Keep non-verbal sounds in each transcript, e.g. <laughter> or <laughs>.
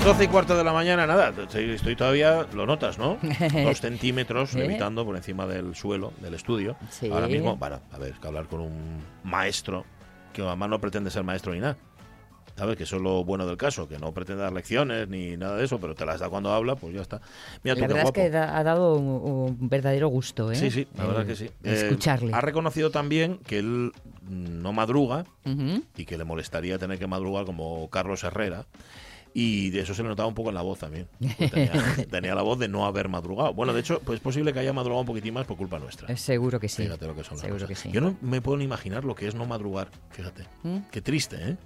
Las 12 y cuarto de la mañana, nada, estoy todavía, lo notas, ¿no? <laughs> Dos centímetros levitando por encima del suelo, del estudio. Sí. Ahora mismo, bueno, a ver, que hablar con un maestro, que además no pretende ser maestro ni nada. ¿Sabes? Que eso es lo bueno del caso, que no pretende dar lecciones ni nada de eso, pero te las da cuando habla, pues ya está. Mira tú, La qué verdad es que da- ha dado un, un verdadero gusto, ¿eh? Sí, sí, la verdad Eh, que sí. Eh, Escucharle. ha reconocido también que él no madruga y que le molestaría tener que madrugar como Carlos Herrera. Y de eso se le notaba un poco en la voz también. Tenía, <laughs> tenía la voz de no haber madrugado. Bueno, de hecho, pues es posible que haya madrugado un poquitín más por culpa nuestra. Eh, Seguro que sí. Fíjate lo que son las Seguro cosas. que sí. Yo no me puedo ni imaginar lo que es no madrugar, fíjate. ¿Mm? Qué triste, ¿eh?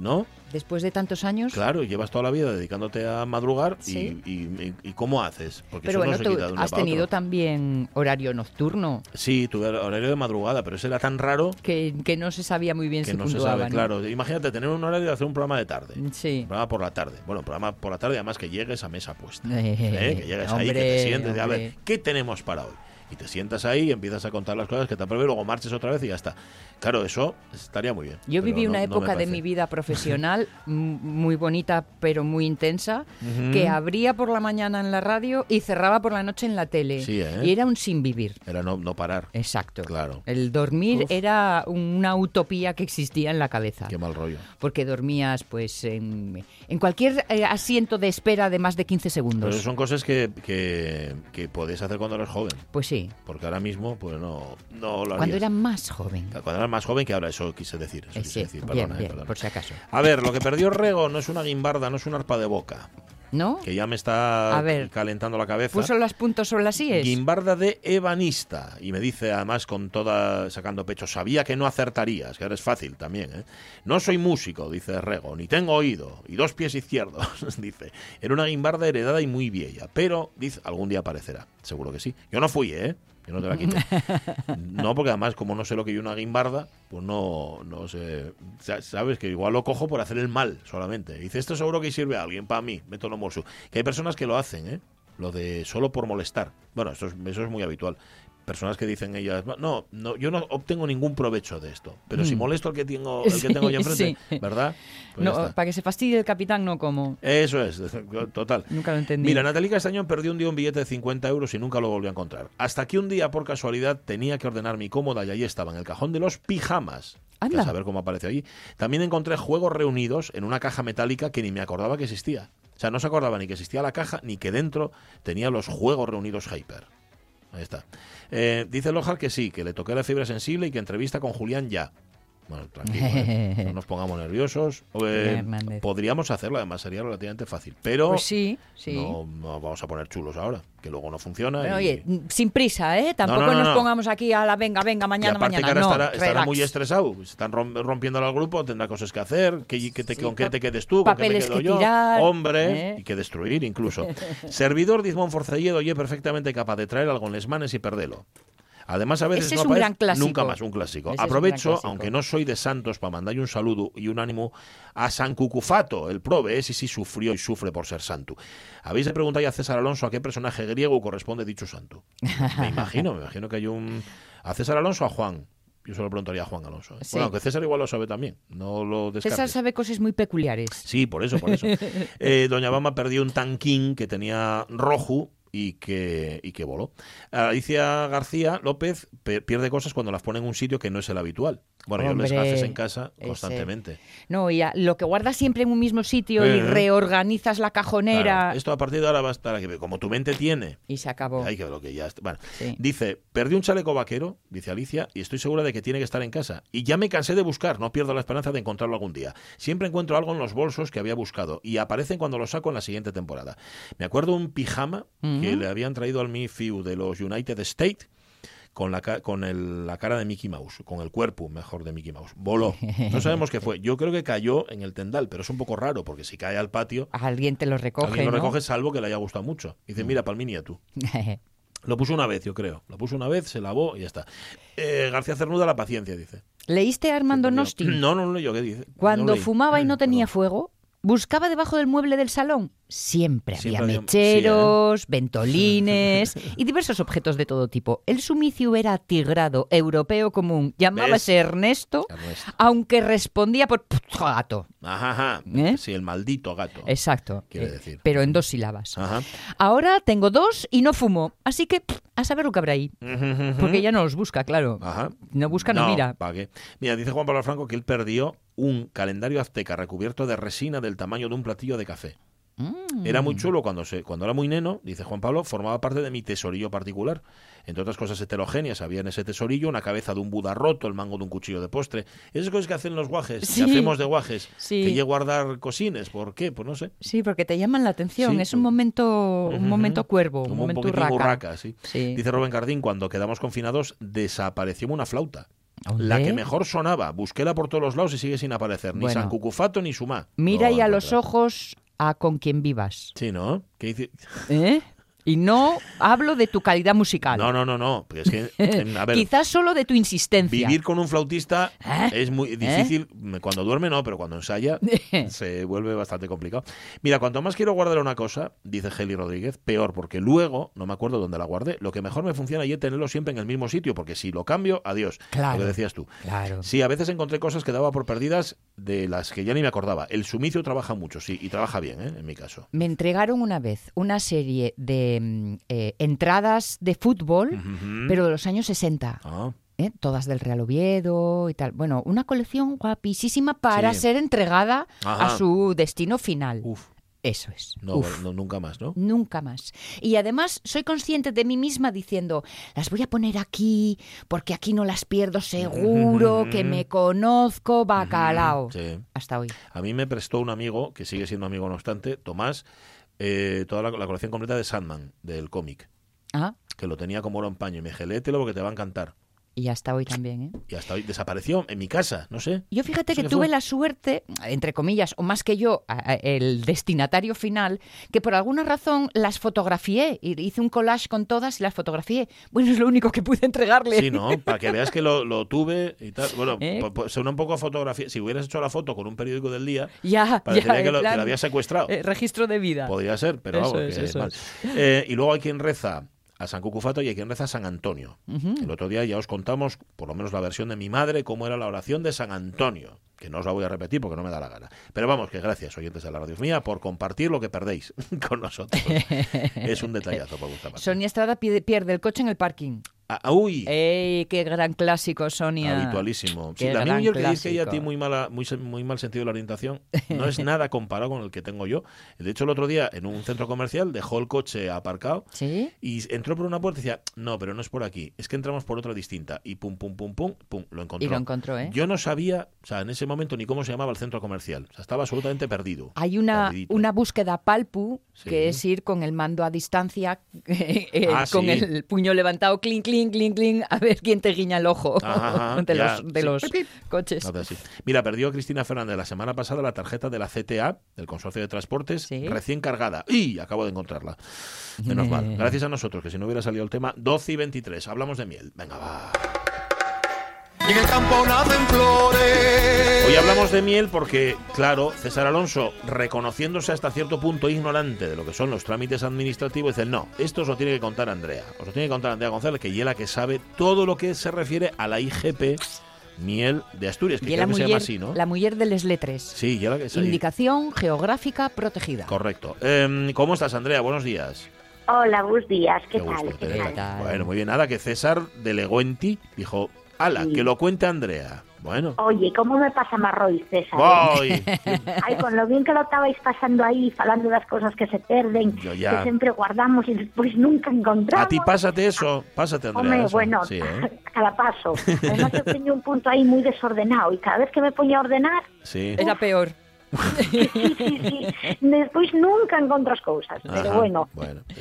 ¿No? Después de tantos años. Claro, llevas toda la vida dedicándote a madrugar y- Sí. y, y- y ¿cómo haces? Porque Pero eso bueno, no se tú quita de has tenido también horario nocturno, Sí, tuve horario de madrugada, pero ese era tan raro que, que no se sabía muy bien que si no se puntuaba, sabe. ¿no? Claro, imagínate tener un horario de hacer un programa de tarde. Sí. Un programa por la tarde. Bueno, programa por la tarde, además que llegues a mesa puesta. Eh, <laughs> ¿eh? Que llegues ahí, que te sientes, a ver. ¿qué tenemos para hoy? Y te sientas ahí y empiezas a contar las cosas que te previsto, luego marches otra vez y ya está. Claro, eso estaría muy bien. Yo pero viví no- una no época de parece. mi vida profesional <laughs> muy bonita, pero muy intensa, Ujú. que abría por la mañana en la radio y cerraba por la noche en la tele. Sí, ¿eh? Y era un sin vivir. Era no, no parar. Exacto. Claro. El dormir Uf. era una utopía que existía en la cabeza. Qué mal rollo. Porque dormías pues en, en cualquier eh, asiento de espera de más de 15 Pero segundos. eso son cosas que, que, que podés hacer cuando eres joven. Pues sí, Porque ahora mismo, pues no, no lo cuando harías. era más joven. Cuando eras más joven que ahora, eso quise decir. Eso quise sí, decir, bien, perdona, eh, bien, perdona. por si acaso. A ver, lo que perdió Rego no es una guimbarda, no es un arpa de boca. ¿No? Que ya me está A ver. calentando la cabeza. ¿Puso los puntos sobre las IES? Guimbarda de ebanista. Y me dice además con toda sacando pecho, sabía que no acertarías, que eres fácil también. ¿eh? No soy músico, dice Rego, ni tengo oído, y dos pies izquierdos, <laughs> dice. Era una guimbarda heredada y muy vieja, pero, dice, algún día aparecerá. Seguro que sí. Yo no fui, ¿eh? Yo no te la quité. <laughs> No, porque además, como no sé lo que hay una guimbarda, pues no, no sé. Sa- Sabes que igual lo cojo por hacer el mal solamente. Dice, esto seguro que sirve a alguien, para mí, método morsu. Que hay personas que lo hacen, ¿eh? Lo de solo por molestar. Bueno, eso es, eso es muy habitual. Personas que dicen ellas, no, no, yo no obtengo ningún provecho de esto, pero si Mm. molesto al que tengo, el que tengo yo enfrente, sí. ¿verdad? Pues no, para que se fastidie el capitán, no como. Eso es, <laughs> total. Nunca lo entendí. Mira, Natalie Castañón perdió un día un billete de 50 euros y nunca lo volvió a encontrar. Hasta que un día, por casualidad, tenía que ordenar mi cómoda y ahí estaba, en el cajón de los pijamas. Que Anda. A saber cómo aparece allí. También encontré juegos reunidos en una caja metálica que ni me acordaba que existía. O sea, no se acordaba ni que existía la caja, ni que dentro tenía los juegos reunidos Hyper. Ahí está. Eh, dice Lojar que sí, que le toqué la fibra sensible y que entrevista con Julián ya. Bueno, tranquilo, ¿eh? no nos pongamos nerviosos. <laughs> Eh, podríamos hacerlo, además sería relativamente fácil. Pero Pues sí, sí. no, no vamos a poner chulos ahora, que luego no funciona. Pero, y- oye, sin prisa, ¿eh? Tampoco no, no, nos no. pongamos aquí a la venga, venga, y mañana, aparte mañana. que ahora no, estará, estará muy estresado, están rom- rompiendo al grupo, tendrá cosas que hacer, que, que te- Sí, con qué te quedes tú, con qué me quedo que yo, tirar, hombre, ¿eh? y que destruir incluso. <laughs> Servidor Dizmón Forcelledo, oye, perfectamente capaz de traer algo en les manes y perderlo. Además, a veces Ese no es un gran clásico. Nunca más un clásico. Ese es un Aprovecho, clásico. aunque no soy de Santos, para mandarle un saludo y un ánimo a San Cucufato, el prove, ese sí sufrió y sufre por ser santo. Habéis de preguntar ya a César Alonso a qué personaje griego corresponde dicho santo. Me imagino, me imagino que hay un... ¿A César Alonso o a Juan? Yo se lo preguntaría a Juan Alonso. ¿eh? Sí. Bueno, aunque César igual lo sabe también, no lo descartes. César sabe cosas muy peculiares. Sí, por eso, por eso. <laughs> Eh, Doña Bama perdió un tanquín que tenía rojo y que, y que voló. Alicia García López pe- pierde cosas cuando las pone en un sitio que no es el habitual. Bueno, yo Hombre, les haces en casa ese- constantemente. No, y a- lo que guardas siempre en un mismo sitio y Eh. reorganizas la cajonera Claro, esto a partir de ahora va a estar aquí. Como tu mente tiene. y se acabó. Que lo que ya está- Bueno, Sí. dice, perdí un chaleco vaquero, dice Alicia, y estoy segura de que tiene que estar en casa. Y ya me cansé de buscar, no pierdo la esperanza de encontrarlo algún día. Siempre encuentro algo en los bolsos que había buscado y aparecen cuando lo saco en la siguiente temporada. Me acuerdo un pijama que le habían traído al Mi Fiu de los United States con la, con el- la cara de Mickey Mouse, con el cuerpo mejor de Mickey Mouse. Voló. No sabemos qué fue. Yo creo que cayó en el tendal, pero es un poco raro porque si cae al patio, Alguien te lo recoge, alguien lo ¿no? recoge salvo que le haya gustado mucho. Dice, mira, Palminia tú. <laughs> Lo puso una vez, yo creo. Lo puso una vez, se lavó y ya está. Eh, García Cernuda, la paciencia, dice. ¿Leíste a Armando Perdió. Nosti? No, no, no, yo qué dice. Cuando No fumaba y no tenía <laughs> Perdón. fuego, buscaba debajo del mueble del salón. Siempre, Siempre había mecheros, ventolines <laughs> y diversos objetos de todo tipo. El sumicio era tigrado, europeo común. Llamábase Ernesto, Ernesto. aunque respondía por gato. Ajá, ajá. ¿Eh? Sí, el maldito gato. Exacto. Quiere eh, decir. Pero en dos sílabas. Ajá. Ahora tengo dos y no fumo. Así que a saber lo que habrá ahí. Porque ya no los busca, claro. Ajá. No busca, no, mira. ¿para qué? Mira, dice Juan Pablo Franco que él perdió un calendario azteca recubierto de resina del tamaño de un platillo de café. Mm. Era muy chulo cuando se, cuando era muy neno, dice Juan Pablo, formaba parte de mi tesorillo particular. Entre otras cosas heterogéneas, había en ese tesorillo una cabeza de un Buda roto, el mango de un cuchillo de postre. Esas cosas que hacen los guajes, Sí. que hacemos de guajes, Sí. que llego a guardar cosines. ¿Por qué? Pues no sé. Sí, porque te llaman la atención. Sí. es un momento, un momento cuervo, un Como momento urraca. urraca. Dice Rubén Cardín, cuando quedamos confinados, desapareció una flauta. La que mejor sonaba. Busquéla por todos los lados y sigue sin aparecer. Ni Bueno. San Cucufato ni Sumá. Mira No y a los ojos a con quien vivas. Sí, ¿no? ¿Qué dice? ¿eh? Y no hablo de tu calidad musical. No, no, no, no. Es que, <laughs> a ver, Quizás solo de tu insistencia. vivir con un flautista ¿Eh? es muy difícil. Cuando duerme no, pero cuando ensaya <laughs> se vuelve bastante complicado. Mira, cuanto más quiero guardar una cosa, dice Geli Rodríguez, peor, porque luego no me acuerdo dónde la guardé. Lo que mejor me funciona es tenerlo siempre en el mismo sitio, porque si lo cambio, adiós. Claro. Lo que decías tú. Claro. Sí, a veces encontré cosas que daba por perdidas de las que ya ni me acordaba. El sumicio trabaja mucho, sí, y trabaja bien, ¿eh? en mi caso. Me entregaron una vez una serie de mm, eh, entradas de fútbol, pero de los años 60. Ah, ¿eh? Todas del Real Oviedo y tal. Bueno, una colección guapísima para Sí. ser entregada Ajá. a su destino final. uf, Eso es. no, Uf. no, nunca más, ¿no? Nunca más. Y además soy consciente de mí misma diciendo, las voy a poner aquí porque aquí no las pierdo seguro, <laughs> que me conozco, bacalao. Sí. Hasta hoy. A mí me prestó un amigo, que sigue siendo amigo no obstante, Tomás, eh, toda la, la colección completa de Sandman, del cómic, Ah, que lo tenía como oro en paño. Y me dije, léetelo porque te va a encantar. Y hasta hoy también, ¿eh? Y hasta hoy desapareció en mi casa, no sé. Yo fíjate ¿Eso que tuve fue? la suerte, entre comillas, o más que yo, el destinatario final, que por alguna razón las fotografié. Hice un collage con todas y las fotografié. Bueno, es lo único que pude entregarle. Sí, ¿no? Para que veas que lo, lo tuve y tal. Bueno, <laughs> ¿Eh? pues, pues, suena un poco a fotografía. Si hubieras hecho la foto con un periódico del día, Ya, parecería ya, que, lo, que habías secuestrado. eh, registro de vida. Podría ser, pero Eso vamos, es, que eso mal. Eh, y luego hay quien reza a San Cucufato y hay quien reza a San Antonio. El otro día ya os contamos, por lo menos la versión de mi madre, cómo era la oración de San Antonio, que no os la voy a repetir porque no me da la gana. Pero vamos, que gracias, oyentes de la radio mía, por compartir lo que perdéis <laughs> con nosotros. <laughs> es un detallazo por vuestra parte. Sonia Estrada pierde el coche en el parking. Ah, uy, ¡Ey, qué gran clásico, Sonia! habitualísimo. Sí, la mía que dice que ella a ti clásico. muy, mala, muy, muy mal sentido de la orientación <laughs> no es nada comparado con el que tengo yo. De hecho, el otro día en un centro comercial dejó el coche aparcado ¿Sí? Y entró por una puerta y decía, no, pero no es por aquí, es que entramos por otra distinta. Y pum, pum, pum, pum, pum, lo encontró. Y lo encontró, ¿eh? Yo no sabía, o sea, en ese momento ni cómo se llamaba el centro comercial. O sea, estaba absolutamente perdido. Hay una, Perdidito. una búsqueda palpu, Sí. que es ir con el mando a distancia, <laughs> eh, Ah, con el puño levantado, clink, clink, clink, clink, a ver quién te guiña el ojo Ajá, <laughs> de ya, los, de sí. los coches. Nada. Mira, perdió Cristina Fernández la semana pasada la tarjeta de la CTA, del Consorcio de Transportes, Sí. recién cargada. ¡Y! Acabo de encontrarla. Menos mal. <laughs> Gracias a nosotros, que si no hubiera salido el tema, 12 y 23. Hablamos de miel. Venga, va. Y en el campo nacen flores. Hoy hablamos de miel porque, claro, César Alonso, reconociéndose hasta cierto punto ignorante de lo que son los trámites administrativos, dice, no, esto os lo tiene que contar Andrea. Os lo tiene que contar Andrea González, que ella es la que sabe todo lo que se refiere a la IGP Miel de Asturias, que la creo que se llama mujer, así, ¿no? la mujer de les letres. Sí, ya la que sí. Indicación geográfica protegida. Correcto. Em, ¿Cómo estás, Andrea? Buenos días. Hola, buenos días, ¿qué Qué tal? ¿Qué tal? Bueno, muy bien. Nada, que César delegó en ti. Dijo, ala, Sí. que lo cuente Andrea. Bueno. Oye, ¿cómo me pasa Marroy, César? Voy. <laughs> Ay, con lo bien que lo estabais pasando aí, falando das cosas que se perden, Yo ya. que sempre guardamos e despois nunca encontramos. A ti pásate eso, pásate, Andrea. Home, eso. bueno, Sí, ¿eh? <laughs> cada paso. Además, eu teño un punto aí moi desordenado e cada vez que me poño a ordenar, Sí. Era peor. Despois nunca encontro as cousas. Pero Ajá, bueno,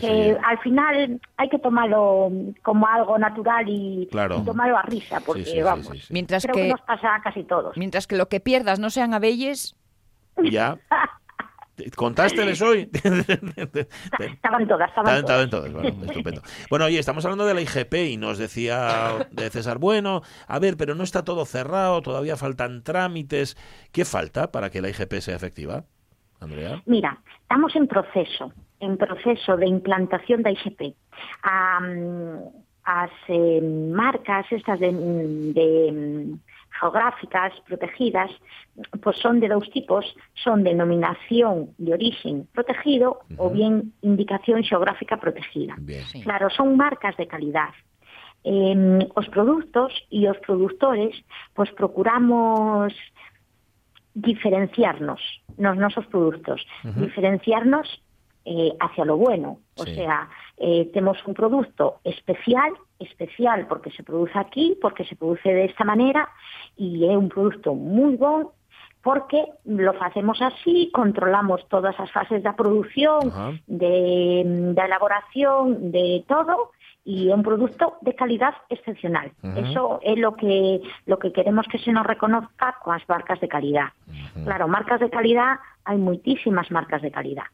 ya. al final hai que tomarlo como algo natural e Claro. y tomarlo a risa, porque Sí, sí, sí, vamos, sí, sí. Mientras creo que... que, nos pasa a casi todos. mientras que lo que pierdas no sean abelles, Ya. <laughs> ¿Contásteles hoy? <laughs> Estaban todas, estaban Estaban, todas. bueno, estupendo. Bueno, oye, estamos hablando de la IGP y nos decía de César Bueno, a ver, pero no está todo cerrado, todavía faltan trámites. ¿Qué falta para que la IGP sea efectiva, Andrea? Mira, estamos en proceso, en proceso de implantación da IGP. Am, as eh, marcas estas de, de mm, geográficas protegidas pues son de dous tipos, son denominación de origen protegido o bien indicación xeográfica protegida. Bien. Sí. Claro, son marcas de calidad. Eh, os produtos e os produtores pues procuramos diferenciarnos nos nosos produtos, diferenciarnos eh, hacia lo bueno. O Sí. sea, eh, temos un producto especial, especial porque se produce aquí, porque se produce de esta manera, e é un produto moi bon porque lo facemos así, controlamos todas as fases da produción, Ajá. de, elaboración, de todo, y é un producto de calidad excepcional. Eso é lo que lo que queremos que se nos reconozca coas marcas de calidad. Claro, marcas de calidad, hai moitísimas marcas de calidad,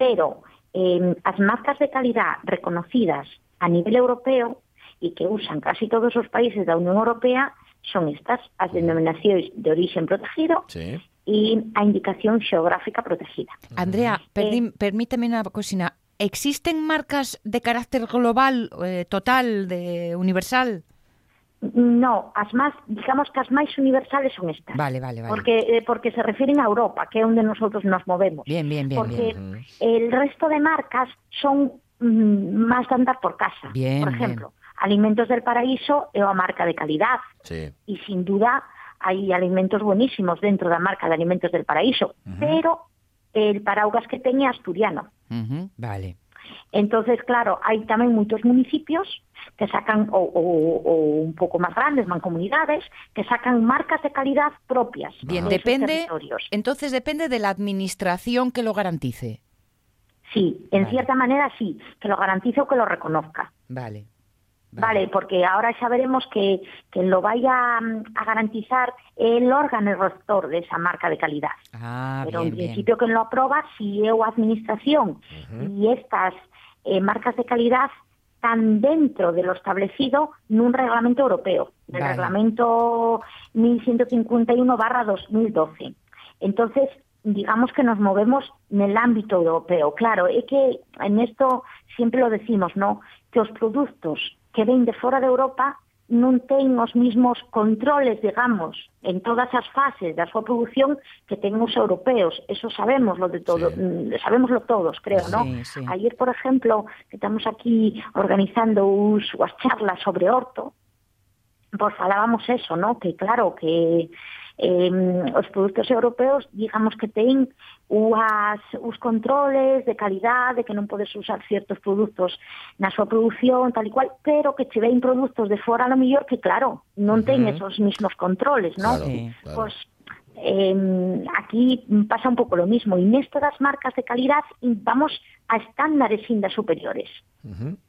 pero eh, as marcas de calidad reconocidas a nivel europeo e que usan casi todos os países da Unión Europea son estas as denominacións de origen protegido sí. e a indicación xeográfica protegida. Andrea, eh, permíteme una cocina, existen marcas de carácter global, eh, total, de universal? No, as máis, digamos que as máis universales son estas. Vale, vale, vale. Porque eh, porque se refiren a Europa, que é onde nosotros nos movemos. Bien, bien, bien. Porque bien. el resto de marcas son mm, de andar por casa. Bien, por ejemplo, bien Alimentos del Paraíso é unha marca de calidad Sí. y sin duda hay alimentos buenísimos dentro da marca de Alimentos del Paraíso, pero el paraugas que teña é asturiano. Vale. Entonces, claro, hay tamén moitos municipios que sacan, o, o, o un pouco máis grandes, mancomunidades, que sacan marcas de calidad propias. Bien, de depende. territorios. Entonces depende de la administración que lo garantice. Sí, en Vale. cierta manera sí, que lo garantice o que lo reconozca. Vale. Vale, porque ahora ya veremos que, que lo vaya mm, a garantizar el órgano rector de esa marca de calidad. Ah, Pero bien, en bien. principio que lo aproba si o administración y estas eh, marcas de calidad están dentro de lo establecido nun reglamento europeo, del Vale. reglamento 1151 barra 2012. Entonces, digamos que nos movemos en el ámbito europeo. Claro, é que en esto siempre lo decimos, ¿no? Que os produtos que ven de fora de Europa non ten os mismos controles, digamos, en todas as fases da súa produción que ten os europeos. Eso sabemos lo de todo, sí. Mm, sabemoslo todos, creo, sí, ¿no? Sí. Ayer, por exemplo, que estamos aquí organizando us, as charlas sobre orto, pois falábamos eso, ¿no? Que claro, que eh, os produtos europeos, digamos que ten uas, os controles de calidad de que non podes usar ciertos produtos na súa produción, tal e cual, pero que che ven produtos de fora, lo mellor que, claro, non ten uh -huh. esos mismos controles, non? Claro, claro. Pois, eh, aquí pasa un pouco lo mismo. E neste das marcas de calidad vamos a estándares inda superiores.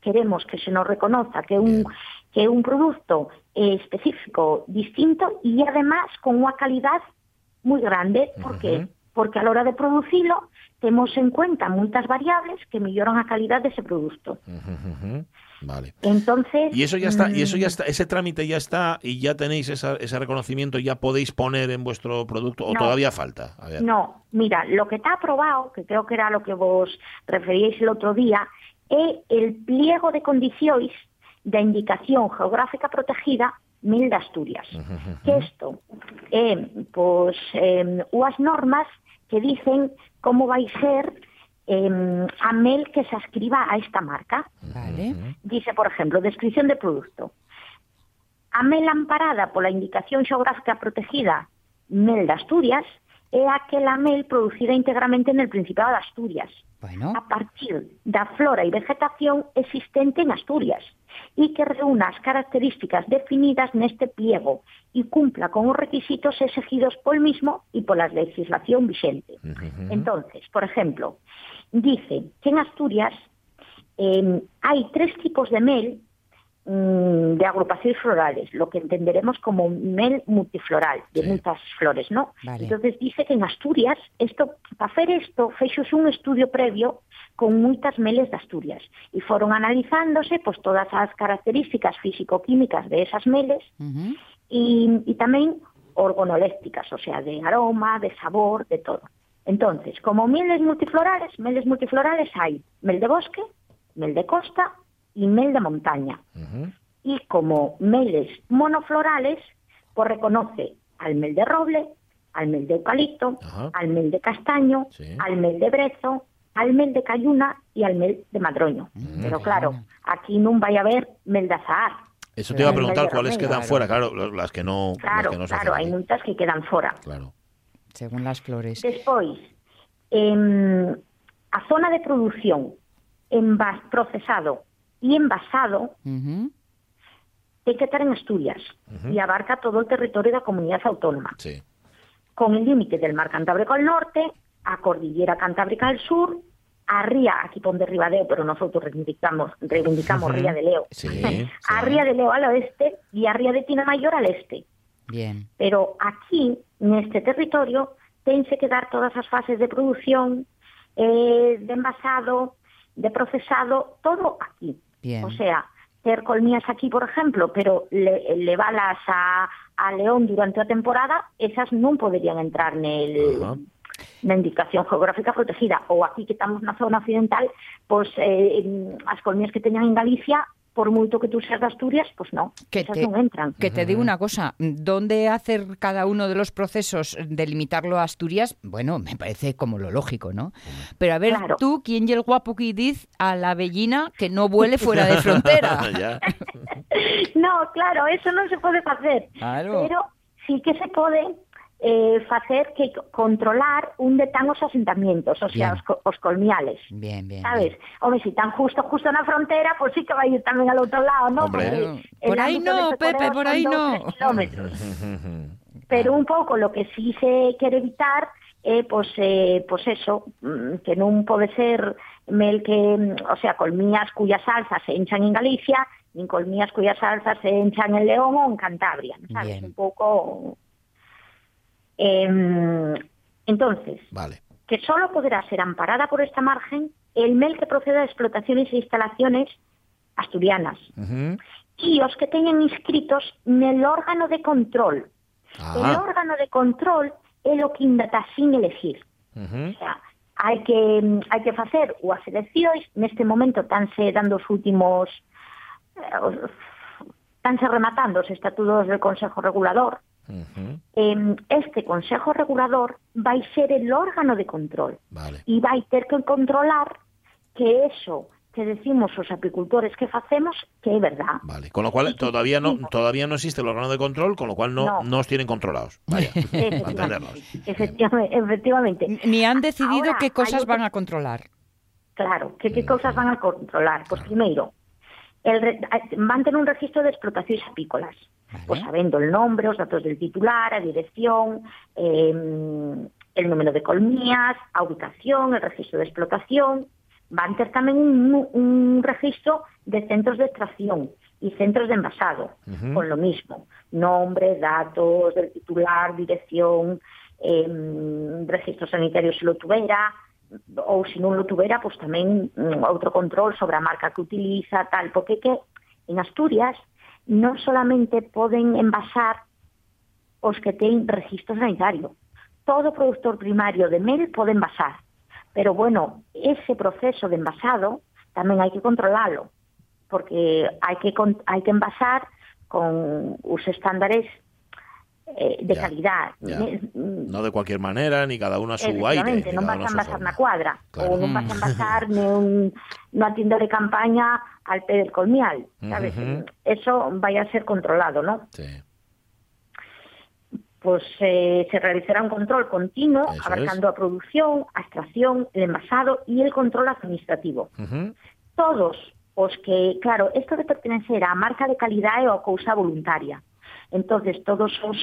Queremos que se nos reconozca que un, Bien. que un producto eh, específico, distinto y además con unha calidad moi grande. Por qué? Porque a la hora de producirlo temos en cuenta moitas variables que melloran a calidad dese produto. Ujú, ujú. Vale. Entonces... Y eso ya está, y eso ya mm, está, ese trámite ya está y ya tenéis esa- ese reconocimiento, ya podéis poner en vuestro producto o No. todavía falta. A ver. No, mira, lo que está aprobado, que creo que era lo que vos referíais el otro día, é el pliego de condicións da indicación geográfica protegida Mil de Asturias. Que isto é, pois, eh, unhas normas que dicen como vai ser eh, a mel que se ascriba a esta marca. Vale. Dice, por ejemplo, descripción de producto. A mel amparada pola indicación xeográfica protegida mel de Asturias é aquela mel producida íntegramente en el Principado de Asturias, bueno. a partir da flora e vegetación existente en Asturias e que reúna as características definidas neste pliego e cumpla con os requisitos exigidos pol mismo e pola legislación vigente. Uh -huh. Entonces, por exemplo, dice que en Asturias eh, hai tres tipos de mel de agrupaciones florales, lo que entenderemos como mel multifloral, de Sí. muchas flores, ¿no? Vale. Entonces dice que en Asturias, esto, para hacer esto, fechos un estudio previo con muchas meles de Asturias y fueron analizándose pues todas las características físico-químicas de esas meles y, y también organolépticas, o sea, de aroma, de sabor, de todo. Entonces, como mieles multiflorales, meles multiflorales hay mel de bosque, mel de costa y mel de montaña. Y como meles monoflorales, pues reconoce al mel de roble, al mel de eucalipto, al mel de castaño, Sí. al mel de brezo, al mel de cayuna y al mel de madroño. Pero claro, aquí no vai a haber mel de azahar. Eso te iba a preguntar cuáles Claro. quedan fuera, claro, las que no, las Claro, que no se claro, hacen aquí. muchas que quedan fora. Claro. según las flores. Despois, em, a zona de produción, envas, procesado e envasado Ujú, ten que estar en Asturias e abarca todo o territorio da comunidade autónoma, Sí. con el límite del mar Cantábrico al norte, a cordillera Cantábrica al sur, a ría, aquí pon de Ribadeo, pero nosotros reivindicamos, reivindicamos Ría de Leo, Sí, <laughs> a sí. Ría de Leo al oeste y a Ría de Tina Mayor al este. Bien. Pero aquí, neste territorio, tense que dar todas as fases de produción, eh, de envasado, de procesado, todo aquí. Bien. O sea, ter colmías aquí, por ejemplo, pero le, levalas a, a León durante a temporada, esas non poderían entrar nel, na indicación geográfica protegida. Ou aquí que estamos na zona occidental, pois eh, as colmías que teñan en Galicia, por moito que tú seas de Asturias, pois non, Que esas te- non entran. Que te digo una cosa, ¿dónde hacer cada uno de los procesos de limitarlo a Asturias? Bueno, me parece como lo lógico, ¿no? Pero a ver, Claro. tú, ¿quién y el guapo que diz a la bellina que no vuele <laughs> fuera de frontera? <laughs> <laughs> No, claro, eso non se facer. Claro. Pero sí que se pode eh, facer que controlar un de tan os asentamientos, o sea, Bien. os, co- os colmiales. Bien, bien. Sabes? Home, si están justo justo na frontera, pues sí que vai ir tamén al outro lado, ¿no? Hombre. Porque Por ahí ámbito no, Pepe, por dos, no. kilómetros. <laughs> Pero un pouco lo que sí se quere evitar é, pois, eh, pois eso, mm, que non pode ser mel que, mm, o sea, colmías cuyas salsas se hinchan en Galicia, nin colmías cuyas salsas se hinchan en León ou en Cantabria, sabes? Bien. Un pouco... Em, entonces, Vale. que solo podrá ser amparada por esta margen el mel que proceda de explotaciones e instalaciones asturianas y os que teñan inscritos nel órgano de control. El Ah. órgano de control é o que ainda está sin elegir. Ujú. O sea, hai que hai que facer o as eleccións, neste momento estánse dando os últimos eh, os- rematando os estatutos del Consejo Regulador. Eh, este Consejo Regulador vai ser el órgano de control Vale. e vai ter que controlar que eso que decimos os apicultores que facemos que é verdad. Vale. Con lo cual todavía no, todavía no existe el órgano de control, con lo cual no, No. tienen controlados. Vaya. <laughs> Efectivamente, efectivamente. Ni han decidido Ahora, qué cosas van a controlar. Claro, que qué cosas van a controlar? Pues primero, el re- van a tener un registro de explotaciones apícolas, Vale. pues sabiendo el nombre, los datos del titular, a dirección, eh, el número de colmías, a ubicación, el registro de explotación. Van a tener también un, un registro de centros de extracción y centros de envasado, con lo mismo, nombre, datos del titular, dirección, eh, registro sanitario si lo tuviera, ou se non lo tuvera, pois tamén mm, outro control sobre a marca que utiliza, tal, porque que en Asturias non solamente poden envasar os que ten registro sanitario. Todo productor primario de mel pode envasar, pero bueno, ese proceso de envasado tamén hai que controlalo, porque hai que hai que envasar con os estándares eh, de Ya, calidad. ya. Mm, No de cualquier manera, ni cada uno a su aire. Ni cada vas a envasar forma. na cuadra Claro. ou non vas a envasar nun, <laughs> nunha tienda de campaña al pé del colmial, sabes? Eso vai a ser controlado, ¿no? Sí. Pues eh, se realizará un control continuo Eso abarcando a producción, a extracción, el envasado y el control administrativo. Todos os que, claro, isto de pertenecer á marca de calidade é a cousa voluntaria. Entonces, todos os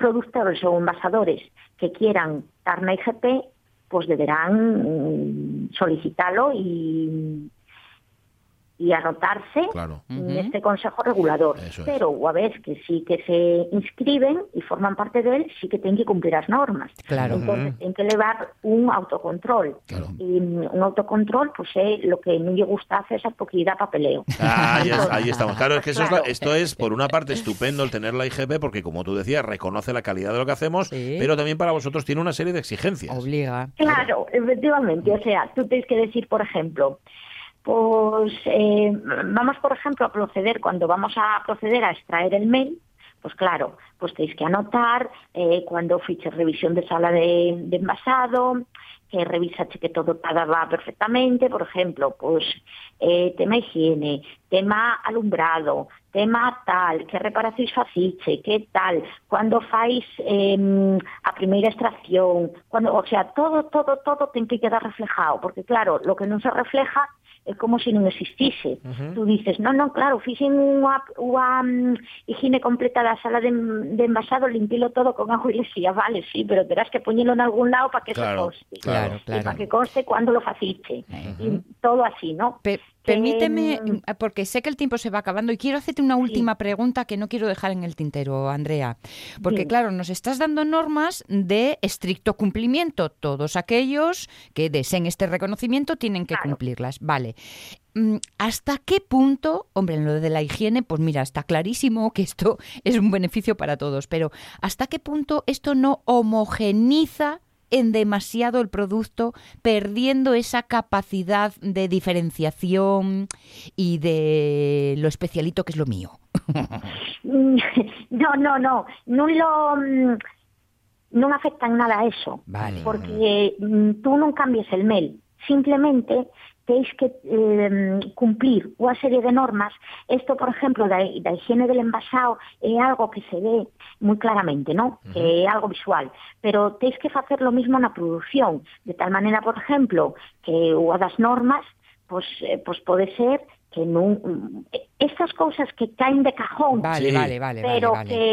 productores ou envasadores que quieran dar na IGP, pues deberán mm, solicitalo y, y anotarse Claro. en este Consejo Regulador. Eso es. Pero, a vez que sí que se inscriben y forman parte de él, sí que tienen que cumplir as normas. Claro. Entonces, tienen que levar un autocontrol. Claro. Y un autocontrol, pues é lo que non lle gusta hacer esa porque da papeleo. Ah, ahí, es- ahí estamos. Claro, es que eso es la- esto es, por una parte, estupendo el tener la IGP, porque como tú decías, reconoce la calidad de lo que hacemos, Sí. pero también para vosotros tiene una serie de exigencias. Obliga. Claro, efectivamente. O sea, tú tienes que decir, por ejemplo, pues eh, vamos, por ejemplo, a proceder, cuando vamos a proceder a extraer el mail, pues claro, pues tenéis que anotar eh, cuando fiches revisión de sala de, de envasado, que revisache que todo va perfectamente, por ejemplo, pues eh, tema higiene, tema alumbrado, tema tal, que reparacións faciche, que tal, cuando fais eh, a primeira extracción, cuando, o sea, todo, todo, todo ten que quedar reflejado, porque claro, lo que non se refleja é como se non existise. Tú dices, non, non, claro, fixen unha, unha um, higiene completa da sala de, de envasado, limpilo todo con agua y lexía, vale, sí, pero terás que poñelo en algún lado para que Claro, se conste. Claro, Y claro. para que conste cuando lo faciche. Y todo así, ¿no? Pe- permíteme, mm, porque sé que el tiempo se va acabando y quiero hacerte una última pregunta que no quiero dejar en el tintero, Andrea. Porque, Sí. claro, nos estás dando normas de estricto cumplimiento. Todos aquellos que deseen este reconocimiento tienen que Claro. cumplirlas. Vale. Mm, ¿Hasta qué punto, hombre, en lo de la higiene, pues mira, está clarísimo que esto <laughs> es un beneficio para todos, pero ¿hasta qué punto esto no homogeniza en demasiado el producto, perdiendo esa capacidad de diferenciación y de lo especialito que es lo mío? <laughs> No, no, no, non lo mm, non afecta en nada a eso. Vale. Porque mm, tú non cambies el mail, simplemente teis que eh, cumplir unha serie de normas. Isto, por exemplo, da, da higiene del envasado é algo que se ve moi claramente, ¿no? Uh -huh. Que é algo visual. Pero teis que facer lo mismo na produción. De tal maneira, por exemplo, que unha das normas pues, eh, pues pode ser que non estas cousas que caen de cajón, vale, sí, vale, vale, pero vale, vale. que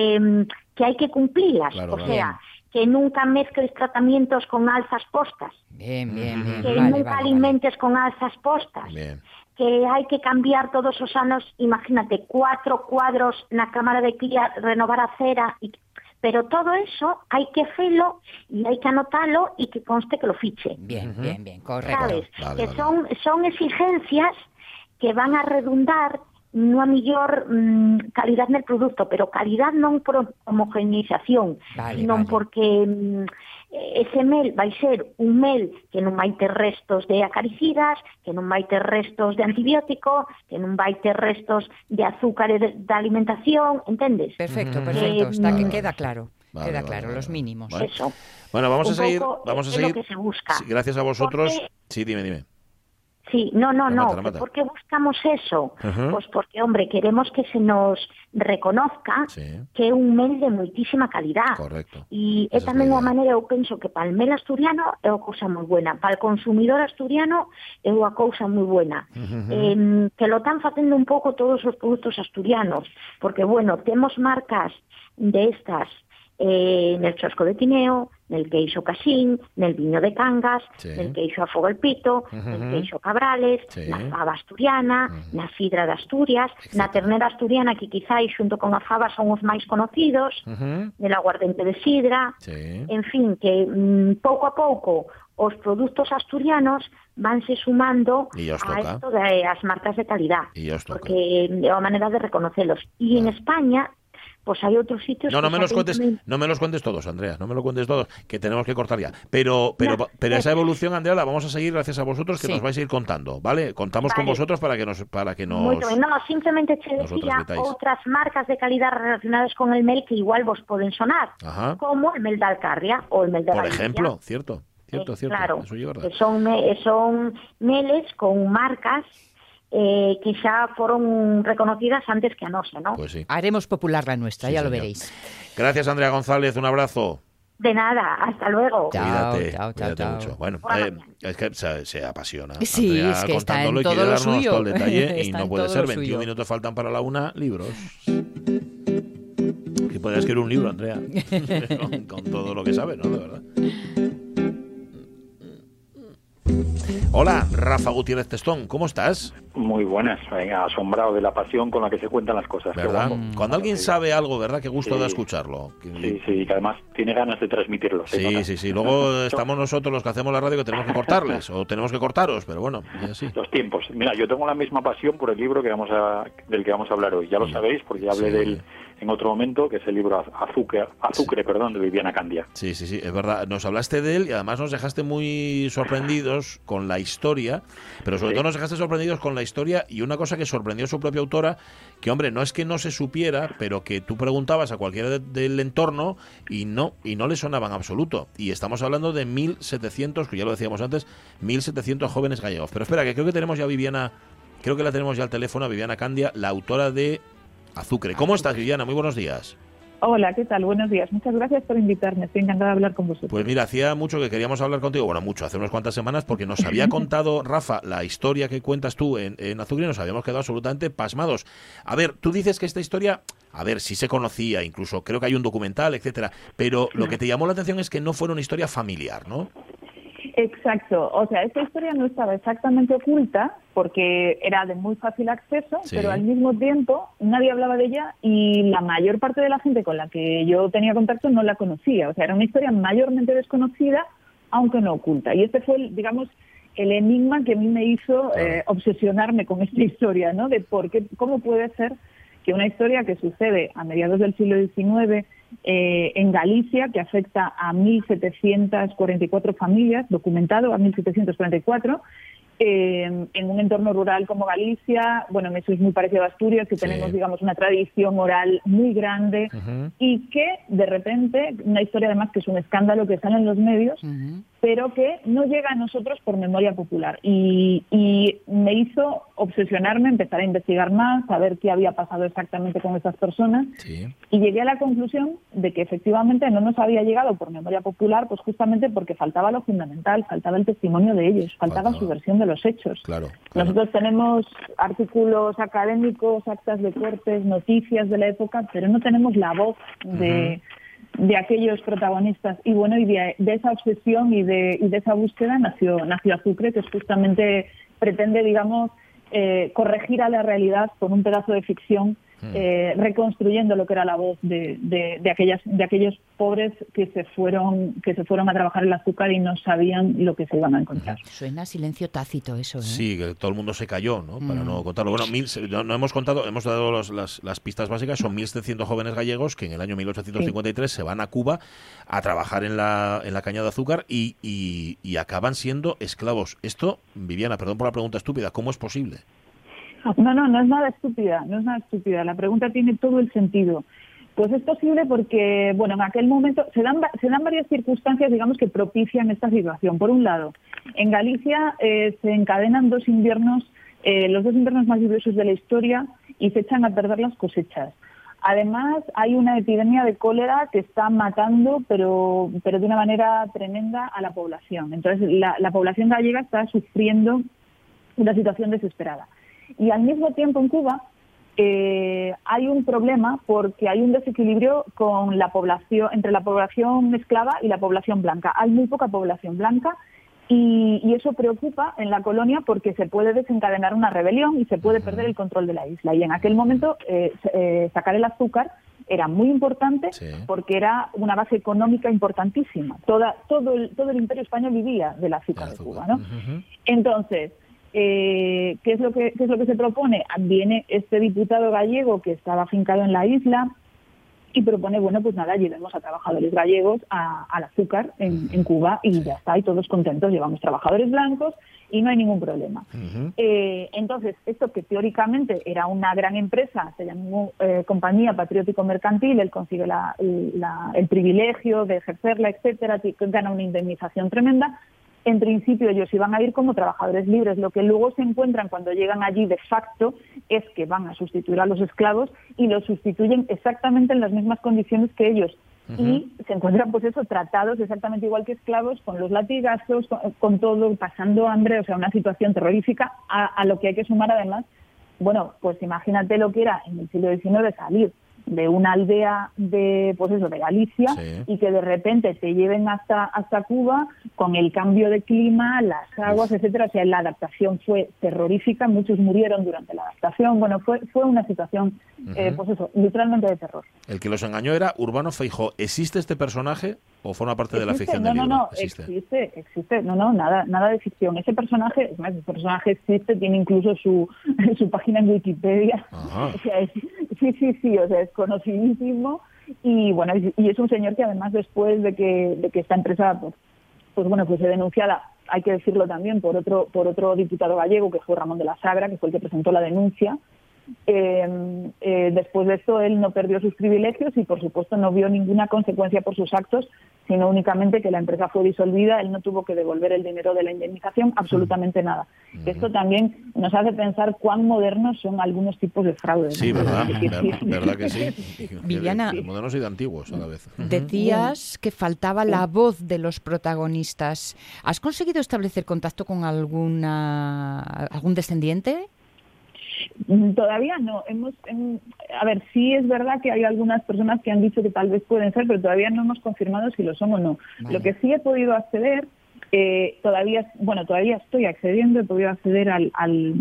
que hai que cumplirlas. claro, o vale. sea, bien que nunca mezcles tratamientos con alzas postas, Bien, bien, bien. que vale, nunca vale, vale. alimentes con alzas postas, Bien. que hai que cambiar todos os anos, imagínate, cuatro cuadros na cámara de cría, renovar a cera, y, pero todo eso hai que felo e hai que anotalo e que conste que lo fiche. Bien, bien, bien, correcto. sabes? Vale, que vale. son son exigencias que van a redundar nunha millor mm, calidad nel produto, pero calidad non por homogeneización, Vale, sino vale. porque mm, ese mel vai ser un mel que non vai ter restos de acaricidas, que non vai ter restos de antibiótico, que non vai ter restos de azúcar de, de alimentación, entendes? Perfecto, perfecto. Está, que Vale, queda claro. Vale, queda vale, claro, vale, los mínimos. Vale. Eso. Bueno, vamos a seguir. Vamos a seguir. lo que se busca. Sí, gracias a vosotros. Porque- Sí, dime, dime. Sí, no, no, no. remata. ¿Por qué buscamos eso? Pues porque, hombre, queremos que se nos reconozca Sí. que é un mel de moitísima calidad. Correcto. E Esa é es tamén unha maneira, eu penso que para o mel asturiano é unha cousa moi buena, para o consumidor asturiano é unha cousa moi buena. eh, que lo están facendo un pouco todos os produtos asturianos, porque, bueno, temos marcas de estas eh, nel chasco de Tineo, nel queixo Casín, nel viño de Cangas, sí. nel queixo a Fogo el Pito, uh -huh. nel queixo Cabrales, sí. na fava asturiana, uh -huh. na sidra de Asturias, Exacto. na ternera asturiana que quizáis xunto con a fava son os máis conocidos, uh -huh. nel aguardente de sidra, sí. en fin, que mm, pouco a pouco os produtos asturianos vanse sumando a isto das eh, marcas de calidad, porque eh, é a maneira de reconocelos. E en España pues hay otros sitios. No, no me los cuentes, no me los cuentes todos, Andrea, no me lo cuentes todos, que tenemos que cortar ya. Pero, pero, No, pero esa evolución, Andrea, la vamos a seguir gracias a vosotros, que Sí. nos vais a ir contando, ¿vale? Contamos con vosotros para que nos, para que nos. Muy bien. No, simplemente te decía otras marcas de calidad relacionadas con el mel que igual vos pueden sonar, Ajá. como el mel de Alcarria o el mel de Por Galicia. ejemplo, cierto, cierto, Eh, cierto. Claro, Eso son, son meles con marcas eh, que xa foron reconocidas antes que a nosa, ¿no? Pues sí. Haremos popular la nuestra, Sí, ya lo señor. veréis. Gracias, Andrea González, un abrazo. De nada, hasta luego. Chao, Cuídate, chao, chao, cuídate chao. mucho. Bueno, eh, es que se, se apasiona. Sí, Andrea es que está en contándolo y todo quiere lo darnos suyo. todo el detalle <laughs> y no en puede todo ser. lo 21 suyo. minutos faltan para la una, libros. Que podría escribir un libro, Andrea, <laughs> <laughs> con, con todo lo que sabe, ¿no? De verdad. Hola, Rafa Gutiérrez Testón, ¿cómo estás? Muy buenas, venga, asombrado de la pasión con la que se cuentan las cosas. ¿Verdad? Cuando alguien Sí, sabe algo, ¿verdad? Qué gusto Sí. da escucharlo. Sí, sí, que además tiene ganas de transmitirlo. Sí, nota. sí, sí. Luego <laughs> estamos nosotros los que hacemos la radio que tenemos que cortarles o tenemos que cortaros, pero bueno. Los tiempos. Mira, yo tengo la misma pasión por el libro que vamos a, del que vamos a hablar hoy. Ya lo Sí. sabéis, porque ya hablé Sí. de él en otro momento, que es el libro Az- Azúcar, Azúcar perdón, de Viviana Candia. Sí, sí, sí, es verdad. Nos hablaste de él y además nos dejaste muy sorprendidos con la historia, pero sobre Sí. todo nos dejaste sorprendidos con la historia y una cosa que sorprendió a su propia autora, que hombre, no es que no se supiera, pero que tú preguntabas a cualquiera de- del entorno y no, y no le sonaban absoluto. Y estamos hablando de 1.700, que ya lo decíamos antes, 1.700 jóvenes gallegos. Pero espera, que creo que tenemos ya a Viviana, creo que la tenemos ya al teléfono, a Viviana Candia, la autora de Azucre. ¿Cómo estás, Viviana? Muy buenos días. Hola, ¿qué tal? Buenos días. Muchas gracias por invitarme. Estoy encantada de hablar con vosotros. Pues mira, hacía mucho que queríamos hablar contigo, bueno, mucho, hace unas cuantas semanas, porque nos había <laughs> contado, Rafa, la historia que cuentas tú en, en Azul y nos habíamos quedado absolutamente pasmados. A ver, tú dices que esta historia, a ver, sí se conocía, incluso creo que hay un documental, etcétera, pero lo que te llamó la atención es que no fuera una historia familiar, ¿no? Exacto. O sea, esta historia no estaba exactamente oculta porque era de muy fácil acceso, Sí. pero al mismo tiempo nadie hablaba de ella y la mayor parte de la gente con la que yo tenía contacto no la conocía. O sea, era una historia mayormente desconocida, aunque no oculta. Y este fue, el, digamos, el enigma que a mí me hizo eh, obsesionarme con esta historia, ¿no? De por qué, cómo puede ser que una historia que sucede a mediados del siglo XIX eh, en Galicia, que afecta a 1.744 familias, documentado a 1.744, eh, en un entorno rural como Galicia, bueno, eso es muy parecido a Asturias, que Sí. tenemos, digamos, una tradición oral muy grande y que, de repente, una historia además que es un escándalo que sale en los medios. Pero que no llega a nosotros por memoria popular. Y, y me hizo obsesionarme, empezar a investigar más, saber qué había pasado exactamente con esas personas, Sí. y llegué a la conclusión de que efectivamente no nos había llegado por memoria popular, pues justamente porque faltaba lo fundamental, faltaba el testimonio de ellos, faltaba su versión de los hechos. Claro. claro. Nosotros tenemos artículos académicos, actas de cortes, noticias de la época, pero no tenemos la voz de, de aquellos protagonistas. Y bueno, y de, de esa obsesión y de, y de esa búsqueda nació, nació Azucre, que justamente pretende, digamos, eh, corregir a la realidad con un pedazo de ficción, eh, reconstruyendo lo que era la voz de, de, de aquellas, de aquellos pobres que se fueron, que se fueron a trabajar el azúcar y no sabían lo que se iban a encontrar. Suena silencio tácito eso, ¿eh? Sí, que todo el mundo se cayó, ¿no? Para Mm. no contarlo. Bueno, mil, no, no hemos contado, hemos dado los- las, las pistas básicas. Son 1.700 jóvenes gallegos que en el año 1853 se van a Cuba a trabajar en la, en la caña de azúcar y, y- y acaban siendo esclavos. Esto, Viviana, perdón por la pregunta estúpida, ¿cómo es posible? No, no, no es nada estúpida, no es nada estúpida. La pregunta tiene todo el sentido. Pues es posible porque, bueno, en aquel momento se dan, se dan varias circunstancias, digamos, que propician esta situación. Por un lado, en Galicia eh, se encadenan dos inviernos, eh, los dos inviernos más lluviosos de la historia y se echan a perder las cosechas. Además, hay una epidemia de cólera que está matando, pero, pero de una manera tremenda a la población. Entonces, la, la población gallega está sufriendo una situación desesperada. Y al mismo tiempo en Cuba eh, hay un problema porque hay un desequilibrio con la población entre la población esclava y la población blanca. Hay muy poca población blanca y, y eso preocupa en la colonia porque se puede desencadenar una rebelión y se puede perder el control de la isla. Y en aquel momento eh, eh, sacar el azúcar era muy importante Sí. porque era una base económica importantísima. Toda, todo, el, todo el imperio español vivía del azúcar de. Cuba. ¿no? Entonces, eh, ¿qué, es lo que, ¿qué es lo que se propone? Viene este diputado gallego que estaba afincado en la isla y propone, bueno, pues nada, llevemos a trabajadores gallegos al azúcar en, en, Cuba y ya está, y todos contentos, llevamos trabajadores blancos y no hay ningún problema. eh, entonces, esto que teóricamente era una gran empresa, se llamó eh, Compañía Patriótico Mercantil, él consigue la, la, el privilegio de ejercerla, etcétera, gana una indemnización tremenda, en principio ellos iban a ir como trabajadores libres. Lo que luego se encuentran cuando llegan allí de facto es que van a sustituir a los esclavos y los sustituyen exactamente en las mismas condiciones que ellos. Y se encuentran, pues eso, tratados exactamente igual que esclavos, con los latigazos, con, todo, pasando hambre, o sea, una situación terrorífica, a, a lo que hay que sumar además, bueno, pues imagínate lo que era en el siglo XIX salir de una aldea de pues eso de Galicia y que de repente te lleven hasta hasta Cuba con el cambio de clima, las aguas, etcétera, o sea, la adaptación fue terrorífica, muchos murieron durante la adaptación, bueno, fue fue una situación eh, pues eso, literalmente de terror. El que los engañó era Urbano Feijo. ¿Existe este personaje o forma parte de la ficción no, del no, libro? No, existe, existe, no, no, nada, nada de ficción. Ese personaje, es más, ese personaje existe, tiene incluso su, <laughs> su página en Wikipedia. O sea, es, sí, sí, sí, o sea, es conocidísimo y bueno, y es un señor que además después de que, de que esta empresa, pues, pues bueno, pues se denunciada, hay que decirlo también, por otro, por otro diputado gallego que fue Ramón de la Sagra, que fue el que presentó la denuncia, eh, eh, después de esto, él no perdió sus privilegios y, por supuesto, no vio ninguna consecuencia por sus actos, sino únicamente que la empresa fue disolvida. Él no tuvo que devolver el dinero de la indemnización, absolutamente nada. Esto también nos hace pensar cuán modernos son algunos tipos de fraude. <laughs> Sí, ¿verdad? ¿verdad? que sí? <laughs> Viviana, de, modernos y de antiguos a la vez. Decías que faltaba la voz de los protagonistas. ¿Has conseguido establecer contacto con alguna algún descendiente? Todavía no. Hemos, a ver, sí es verdad que hay algunas personas que han dicho que tal vez pueden ser, pero todavía no hemos confirmado si lo son o no. Lo que sí he podido acceder, eh, todavía, bueno, todavía estoy accediendo, he podido acceder al, al,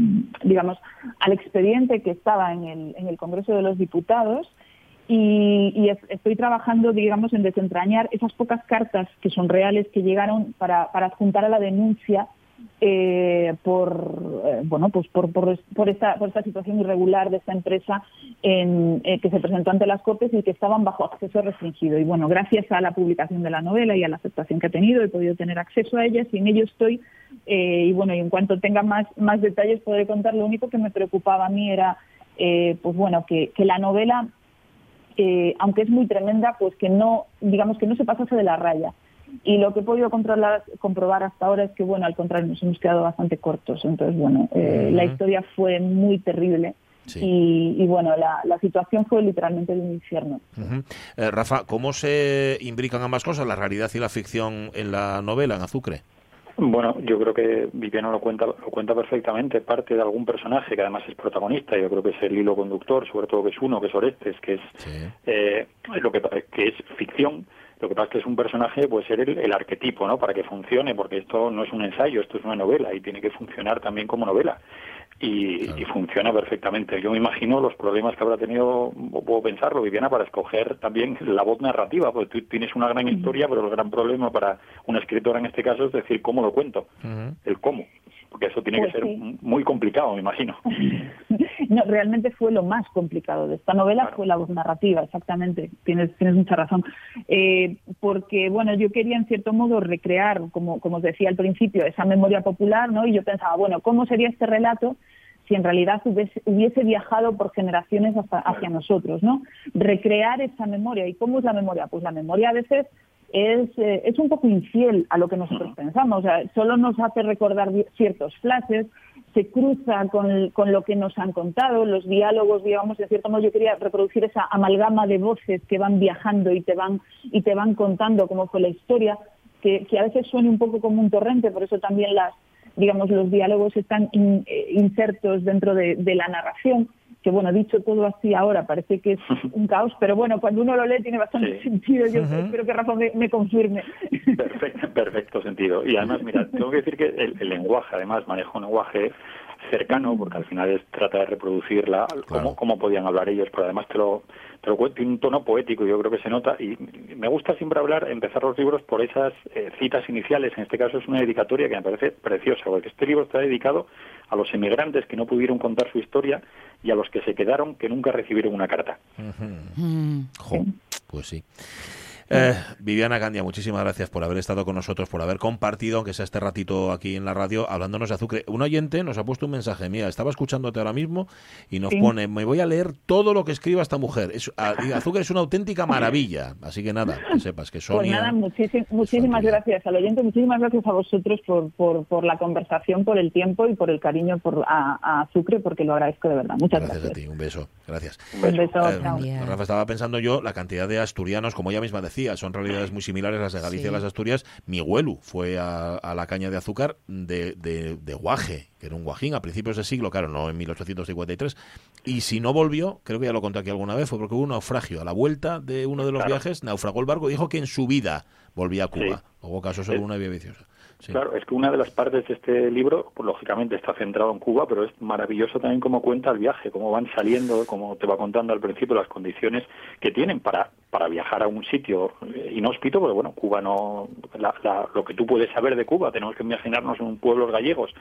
digamos, al expediente que estaba en el, en el Congreso de los Diputados. Y, y, estoy trabajando, digamos, en desentrañar esas pocas cartas que son reales que llegaron para, para adjuntar a la denuncia eh, por eh, bueno pues por, por, por, esta por esta situación irregular de esta empresa en, eh, que se presentó ante las cortes y que estaban bajo acceso restringido. Y bueno gracias a la publicación de la novela y a la aceptación que ha tenido he podido tener acceso a ellas y en ello estoy eh, y bueno y en cuanto tenga más más detalles podré contar. Lo único que me preocupaba a mí era pues bueno que, que la novela aunque es muy tremenda pues que no digamos que no se pasase de la raya y lo que he podido controlar, comprobar hasta ahora es que, bueno, al contrario, nos hemos quedado bastante cortos. Entonces, bueno, eh, la historia fue muy terrible. Sí. Y, y, bueno, la, la, situación fue literalmente de un infierno. Uh -huh. eh, Rafa, ¿cómo se imbrican ambas cosas, la realidad y la ficción en la novela, en Azucre? Bueno, yo creo que Viviano lo cuenta, lo cuenta perfectamente, parte de algún personaje que además es protagonista, yo creo que es el hilo conductor, sobre todo que es uno, que es Orestes, que es sí. eh, lo que, que es ficción, lo que pasa es que es un personaje, puede ser el, el, arquetipo, ¿no? Para que funcione, porque esto no es un ensayo, esto es una novela y tiene que funcionar también como novela. Y, claro. y funciona perfectamente. Yo me imagino los problemas que habrá tenido, puedo pensarlo, Viviana, para escoger también la voz narrativa, porque tú tienes una gran historia, pero el gran problema para una escritora en este caso es decir cómo lo cuento, uh -huh. el cómo porque eso tiene pues que ser sí. muy complicado, me imagino. <laughs> no, realmente fue lo más complicado de esta novela, claro. fue la voz narrativa, exactamente, tienes, tienes mucha razón. Eh, porque, bueno, yo quería en cierto modo recrear, como, como os decía al principio, esa memoria popular, ¿no? Y yo pensaba, bueno, ¿cómo sería este relato si en realidad hubiese, hubiese viajado por generaciones hasta, hacia nosotros, ¿no? Recrear esa memoria. ¿Y cómo es la memoria? Pues la memoria a veces es, eh, es un poco infiel a lo que nosotros pensamos. O sea, solo nos hace recordar ciertos flashes, se cruza con, con, lo que nos han contado, los diálogos, digamos, de cierto modo yo quería reproducir esa amalgama de voces que van viajando y te van, y te van contando cómo fue la historia, que, a veces suene un poco como un torrente, por eso también las, digamos, los diálogos están in, eh, insertos dentro de, de la narración que bueno, dicho todo así ahora, parece que es un caos, pero bueno, cuando uno lo lee tiene bastante sí. sentido. Yo uh -huh. espero que Rafa me, me confirme. Perfecto, perfecto, sentido. Y además, mira, tengo que decir que el, el lenguaje, además, maneja un lenguaje cercano, porque al final es trata de reproducirla, claro. cómo, cómo podían hablar ellos, pero además te lo, te lo cuento, tiene un tono poético, yo creo que se nota, y me gusta siempre hablar, empezar los libros por esas eh, citas iniciales, en este caso es una dedicatoria que me parece preciosa, porque este libro está dedicado a los emigrantes que no pudieron contar su historia y a los que se quedaron que nunca recibieron una carta. Uh -huh. mm. Pues sí. Eh, Viviana Candia, muchísimas gracias por haber estado con nosotros, por haber compartido, aunque sea este ratito aquí en la radio, hablándonos de azúcar. Un oyente nos ha puesto un mensaje, mía, estaba escuchándote ahora mismo y nos pone, me voy a leer todo lo que escriba esta mujer. Es, <laughs> azúcar es una auténtica maravilla, así que nada, que sepas que Sonia... Pues nada, muchísimas gracias al oyente, muchísimas gracias a vosotros por, por, la conversación, por el tiempo y por el cariño por, a, a porque lo agradezco de verdad. Muchas gracias. Gracias a ti, un beso, gracias. Un beso, eh, Rafa, estaba pensando yo la cantidad de asturianos, como ella misma decía, son realidades muy similares las de Galicia y las Asturias. Mi abuelo fue a, la caña de azúcar de, de, Guaje, que era un guajín a principios del siglo, claro, no en 1853. Y si no volvió, creo que ya lo conté aquí alguna vez, fue porque hubo un naufragio. A la vuelta de uno de los viajes, naufragó el barco y dijo que en su vida volvía a Cuba. Hubo casos sobre una vía viciosa. Claro, es que una de las partes de este libro, pues, lógicamente está centrado en Cuba, pero es maravilloso también cómo cuenta el viaje, cómo van saliendo, como te va contando al principio, las condiciones que tienen para, para viajar a un sitio inhóspito, porque bueno, Cuba no, lo que tú puedes saber de Cuba, tenemos que imaginarnos en pueblos gallegos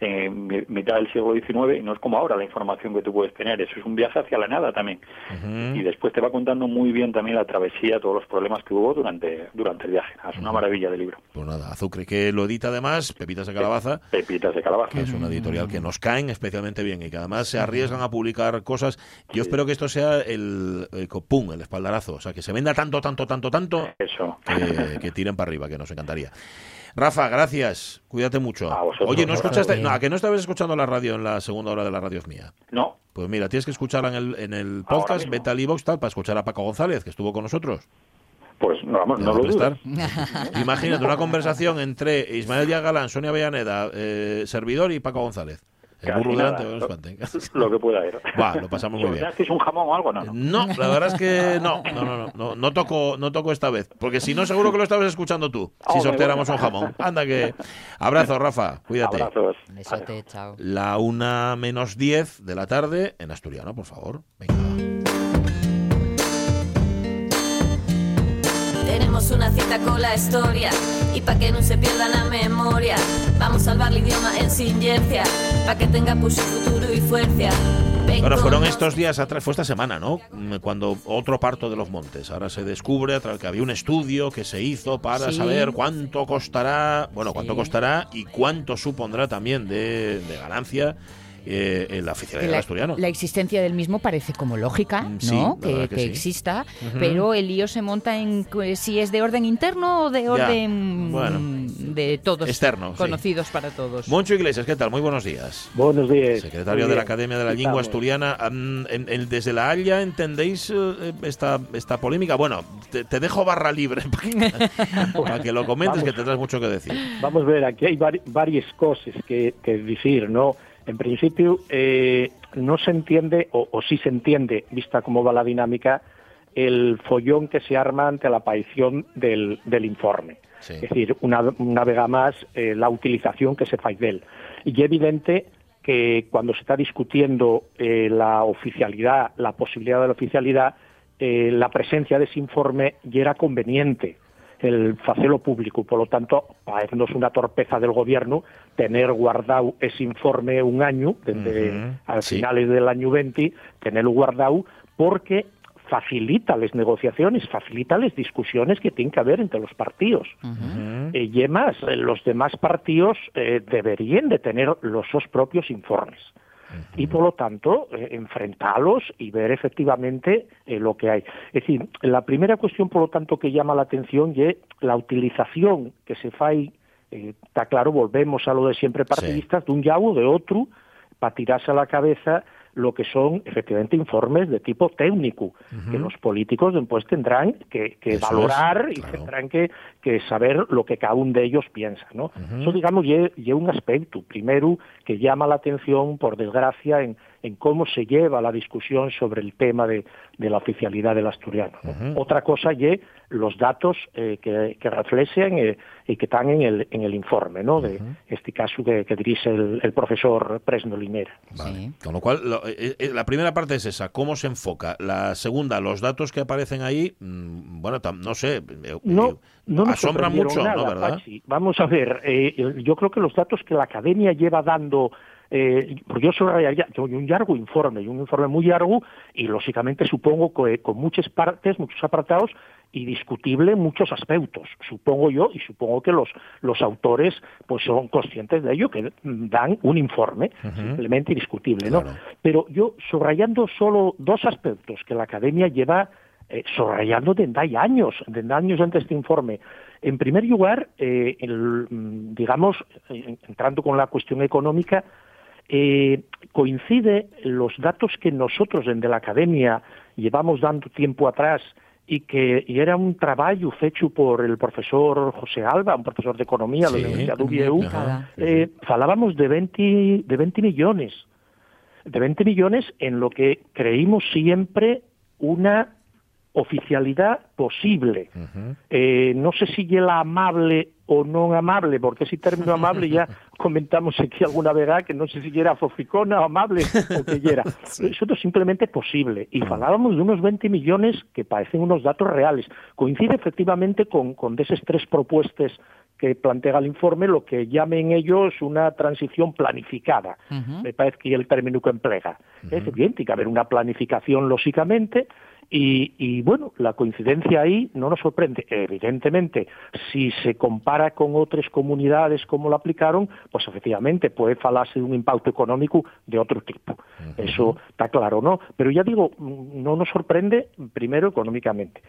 en mitad del siglo XIX y no es como ahora la información que tú puedes tener, eso es un viaje hacia la nada también. Y después te va contando muy bien también la travesía, todos los problemas que hubo durante, durante el viaje. Es una maravilla de libro. Pues nada, Azucre, que lo edita además Pepitas de Calabaza. Pepitas de Calabaza. Que es una editorial que nos caen especialmente bien y que además se arriesgan a publicar cosas. Yo espero que esto sea el, el, pum, el espaldarazo, o sea, que se venda tanto, tanto, tanto, tanto, Eso. Que, tiren para arriba, que nos encantaría. Rafa, gracias. Cuídate mucho. Oye, ¿no escuchaste? No, ¿A que no estabas escuchando la radio en la segunda hora de la radio es mía? No. Pues mira, tienes que escucharla en el, en el podcast, vete al tal, para escuchar a Paco González, que estuvo con nosotros. Pues no, vamos, no lo dudas. Imagínate una conversación entre Ismael Díaz Galán, Sonia Villaneda, eh, servidor y Paco González. lo, que pueda ir. Va, lo pasamos muy bien. un jamón o algo? No, no. la verdad es que no, no, no, no, no, toco, no toco esta vez, porque si no seguro que lo estabas escuchando tú, si sorteáramos un jamón. Anda que... Abrazo, Rafa, cuídate. Abrazos. chao. La una menos diez de la tarde en Asturiano, por favor. Venga. Tenemos una cita con la historia y para que no se pierda la memoria, vamos a salvar el idioma en singencia, para que tenga pues futuro y fuerza. Bueno, fueron estos días atrás, fue esta semana, ¿no? Cuando otro parto de los montes. Ahora se descubre que había un estudio que se hizo para saber cuánto costará, bueno, cuánto costará y cuánto supondrá también de, de ganancia eh, la oficialidad del asturiano. La existencia del mismo parece como lógica, mm, ¿no? que, exista, pero el lío se monta en si es de orden interno o de orden de todos externo, conocidos para todos. Moncho Iglesias, ¿qué tal? Muy buenos días. Buenos días. Secretario de la Academia de la Lengua Asturiana. desde la Haya entendéis eh, esta, esta polémica. Bueno, te, dejo barra libre <laughs> para que, lo comentes, que tendrás mucho que decir. Vamos a ver, aquí hay varias cosas que, que decir, ¿no? En principio, eh, no se entiende, o, sí se entiende, vista cómo va la dinámica, el follón que se arma ante la aparición del, informe. Es decir, una, vez más, eh, la utilización que se hace de él. Y es evidente que cuando se está discutiendo eh, la oficialidad, la posibilidad de la oficialidad, la presencia de ese informe ya era conveniente el facelo público. Por lo tanto, parecernos una torpeza del gobierno tener guardado ese informe un año, desde a finales del año 20, tenerlo guardado porque facilita las negociaciones, facilita las discusiones que tienen que haber entre los partidos. Eh, y además, los demás partidos eh, deberían de tener los sus propios informes y por lo tanto eh, enfrentarlos y ver efectivamente eh, lo que hay. Es decir, la primera cuestión, por lo tanto, que llama la atención es la utilización que se fai, eh, está claro, volvemos a lo de siempre partidistas, de un o de otro, para tirarse a la cabeza lo que son efectivamente informes de tipo técnico, que los políticos después tendrán que, valorar y tendrán que, saber lo que cada uno de ellos piensa. ¿no? Eso, digamos, lleva un aspecto, primero, que llama la atención, por desgracia, en, en cómo se lleva la discusión sobre el tema de, la oficialidad del asturiano. Otra cosa es los datos eh, que, que reflejan eh, y que están en el, en el informe, ¿no? De este caso que, dirige el, profesor Presno Limera. Con lo cual, eh, la primera parte es esa, cómo se enfoca. La segunda, los datos que aparecen ahí, mm, bueno, no sé, no, no asombran mucho, ¿no? ¿verdad? Vamos a ver, yo creo que los datos que la academia lleva dando eh, porque yo subrayaría un largo informe, y un informe muy largo, y lógicamente supongo que con muchas partes, muchos apartados, y discutible muchos aspectos, supongo yo, y supongo que los, los autores pues son conscientes de ello, que dan un informe simplemente indiscutible, ¿no? Pero yo subrayando solo dos aspectos que la academia lleva eh, subrayando desde años, desde años antes de este informe. En primer lugar, eh, mm, digamos, entrando con la cuestión económica, eh, coincide los datos que nosotros desde la academia llevamos dando tiempo atrás y que y era un trabajo hecho por el profesor José Alba, un profesor de economía de la Universidad de UBU, eh, falábamos de 20, de 20 millones, de 20 millones en lo que creímos siempre una oficialidad posible. eh, no sé si la amable o non amable, porque ese término <laughs> amable ya comentamos aquí alguna vez que non sei se era foficona o amable o que era. <laughs> sí. Eso simplemente posible. E falábamos de unos 20 millones que parecen unos datos reales. Coincide efectivamente con, con deses tres propuestas que plantea el informe lo que llamen ellos una transición planificada. Uh -huh. Me parece que es el término que emplea. Uh -huh. Es evidente, que haber una planificación, lógicamente, y, y, bueno, la coincidencia ahí no nos sorprende. Evidentemente, si se compara con otras comunidades como lo aplicaron, pues efectivamente puede falarse de un impacto económico de otro tipo. Uh -huh. Eso está claro, ¿no? Pero ya digo, no nos sorprende primero económicamente.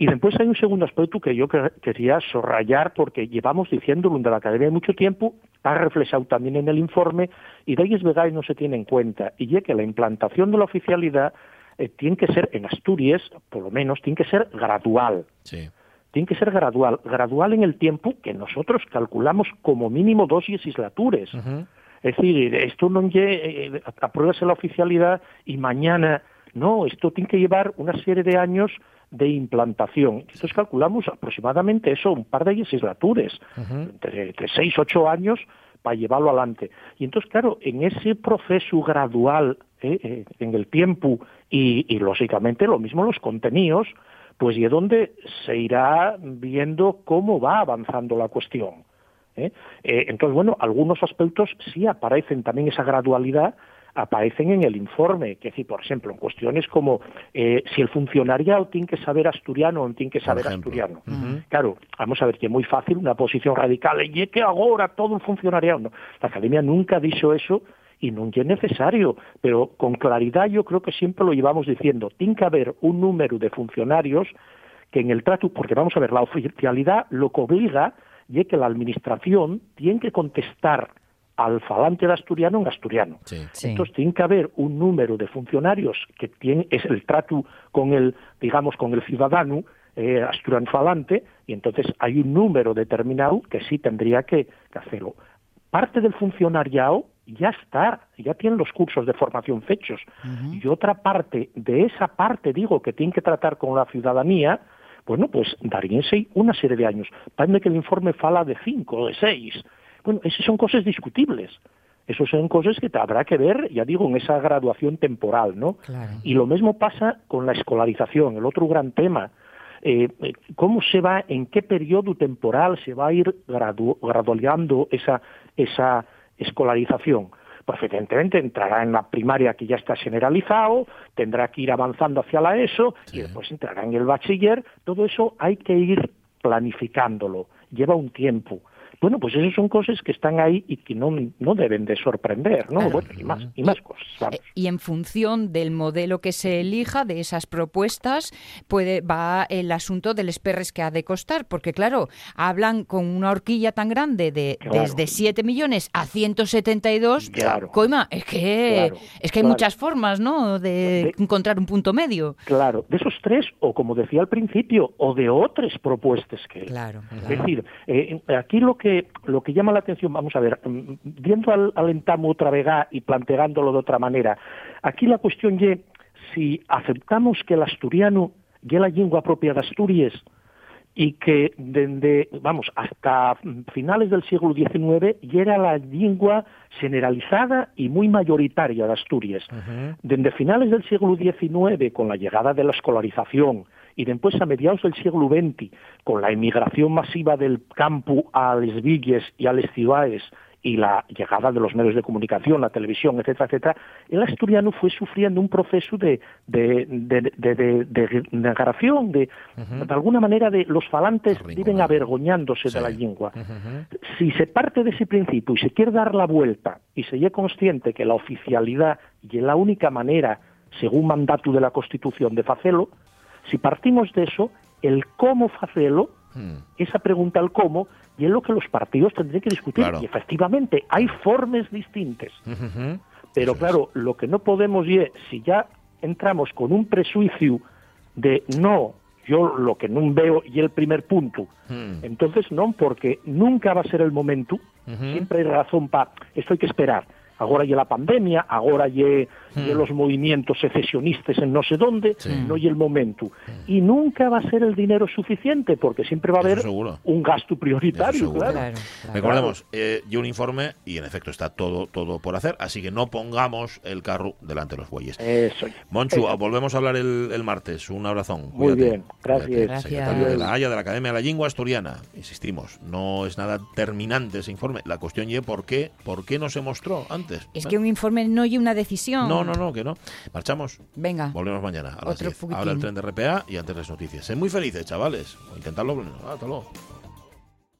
Y después hay un segundo aspecto que yo quería subrayar porque llevamos diciéndolo de la Academia de mucho tiempo, ha reflejado también en el informe y de ahí es verdad y no se tiene en cuenta. Y es que la implantación de la oficialidad eh, tiene que ser, en Asturias, por lo menos, tiene que ser gradual. Sí. Tiene que ser gradual. Gradual en el tiempo que nosotros calculamos como mínimo dos legislaturas. Uh -huh. Es decir, esto no eh, apruebase la oficialidad y mañana... No, esto tiene que llevar una serie de años de implantación. Entonces calculamos aproximadamente eso, un par de legislaturas, uh -huh. entre, entre seis, ocho años para llevarlo adelante. Y entonces, claro, en ese proceso gradual, eh, eh, en el tiempo y, y, lógicamente, lo mismo los contenidos, pues y es donde se irá viendo cómo va avanzando la cuestión. ¿eh? entonces, bueno, algunos aspectos sí aparecen también esa gradualidad, aparecen en el informe, que decir, por ejemplo, en cuestiones como eh, si el funcionariado tiene que saber asturiano o no tiene que saber asturiano. Uh -huh. Claro, vamos a ver que es muy fácil una posición radical, y es que ahora todo el funcionariado. No, la Academia nunca ha dicho eso y no es necesario, pero con claridad yo creo que siempre lo llevamos diciendo, tiene que haber un número de funcionarios que en el trato, porque vamos a ver, la oficialidad lo que obliga y es que la administración tiene que contestar al falante de asturiano en asturiano. Sí. Sí. Entonces tiene que haber un número de funcionarios que tiene es el trato con el, digamos, con el ciudadano eh, asturiano falante, y entonces hay un número determinado que sí tendría que, que hacerlo. Parte del funcionariado ya está, ya tienen los cursos de formación fechos. Uh -huh. Y otra parte, de esa parte, digo, que tiene que tratar con la ciudadanía, bueno, pues daríense una serie de años. Parece que el informe fala de cinco o de seis. Bueno, esas son cosas discutibles. Eso son cosas que habrá que ver, ya digo, en esa graduación temporal, ¿no? Claro. Y lo mismo pasa con la escolarización, el otro gran tema. Eh, ¿Cómo se va, en qué periodo temporal se va a ir gradu graduando esa, esa escolarización? Pues evidentemente entrará en la primaria que ya está generalizado, tendrá que ir avanzando hacia la ESO sí. y después entrará en el bachiller. Todo eso hay que ir planificándolo, lleva un tiempo. Bueno, pues esas son cosas que están ahí y que no, no deben de sorprender, ¿no? Claro. Bueno, y más, y más cosas. Vamos. Y en función del modelo que se elija, de esas propuestas, puede va el asunto del esperres que ha de costar, porque claro, hablan con una horquilla tan grande de Claro. desde 7 millones a 172, Claro. coima, es que Claro, es que hay muchas formas, ¿no?, de De- encontrar un punto medio. Claro, de esos tres, o como decía al principio, o de otras propuestas que Claro, Es decir, eh, aquí lo que lo que llama la atención, vamos a ver, mm, viendo al, al entamo otra vez y planteándolo de otra manera, aquí la cuestión es si aceptamos que el asturiano es la lengua propia de Asturias y que desde, vamos, hasta finales del siglo XIX ya era la lengua generalizada y muy mayoritaria de Asturias. Desde finales del siglo XIX, con la llegada de la escolarización, y después a mediados del siglo XX, con la emigración masiva del campo a las villas y a las ciudades, y la llegada de los medios de comunicación, la televisión, etcétera, etcétera, el asturiano fue sufriendo un proceso de, de, de, de, de, de negación, de, de alguna manera de los falantes viven avergoñándose de la lengua. Si se parte de ese principio y se quiere dar la vuelta y se es consciente que la oficialidad y es la única manera, según mandato de la Constitución, de facelo, si partimos de eso, el cómo facelo, esa pregunta al cómo, y es lo que los partidos tendrían que discutir. Claro. Y efectivamente, hay formas distintas. Pero claro, lo que no podemos es, si ya entramos con un prejuicio de no, yo lo que no veo y el primer punto, entonces no, porque nunca va a ser el momento, siempre hay razón para, esto hay que esperar. Ahora ya la pandemia, ahora ya, ya los movimientos secesionistas en no sé dónde, no hay el momento. Y nunca va a ser el dinero suficiente, porque siempre va a haber un gasto prioritario, claro. Recordemos, eh, y un informe y en efecto está todo todo por hacer, así que no pongamos el carro delante de los bueyes. Eso. Monchu, Eso. volvemos a hablar el, el martes. Un abrazón. Muy Cuídate. bien, gracias. Cuídate. Gracias. Secretario de la Haya de la Academia de la Lengua Asturiana. Insistimos, no es nada terminante ese informe. La cuestión es por qué, por qué no se mostró antes. Es que un informe no y una decisión. No, no, no, que no. Marchamos. Venga. Volvemos mañana a las Otro 10. poquitín. Ahora el tren de RPA y antes las noticias. Sed muy felices, chavales. Intentadlo. Hasta luego.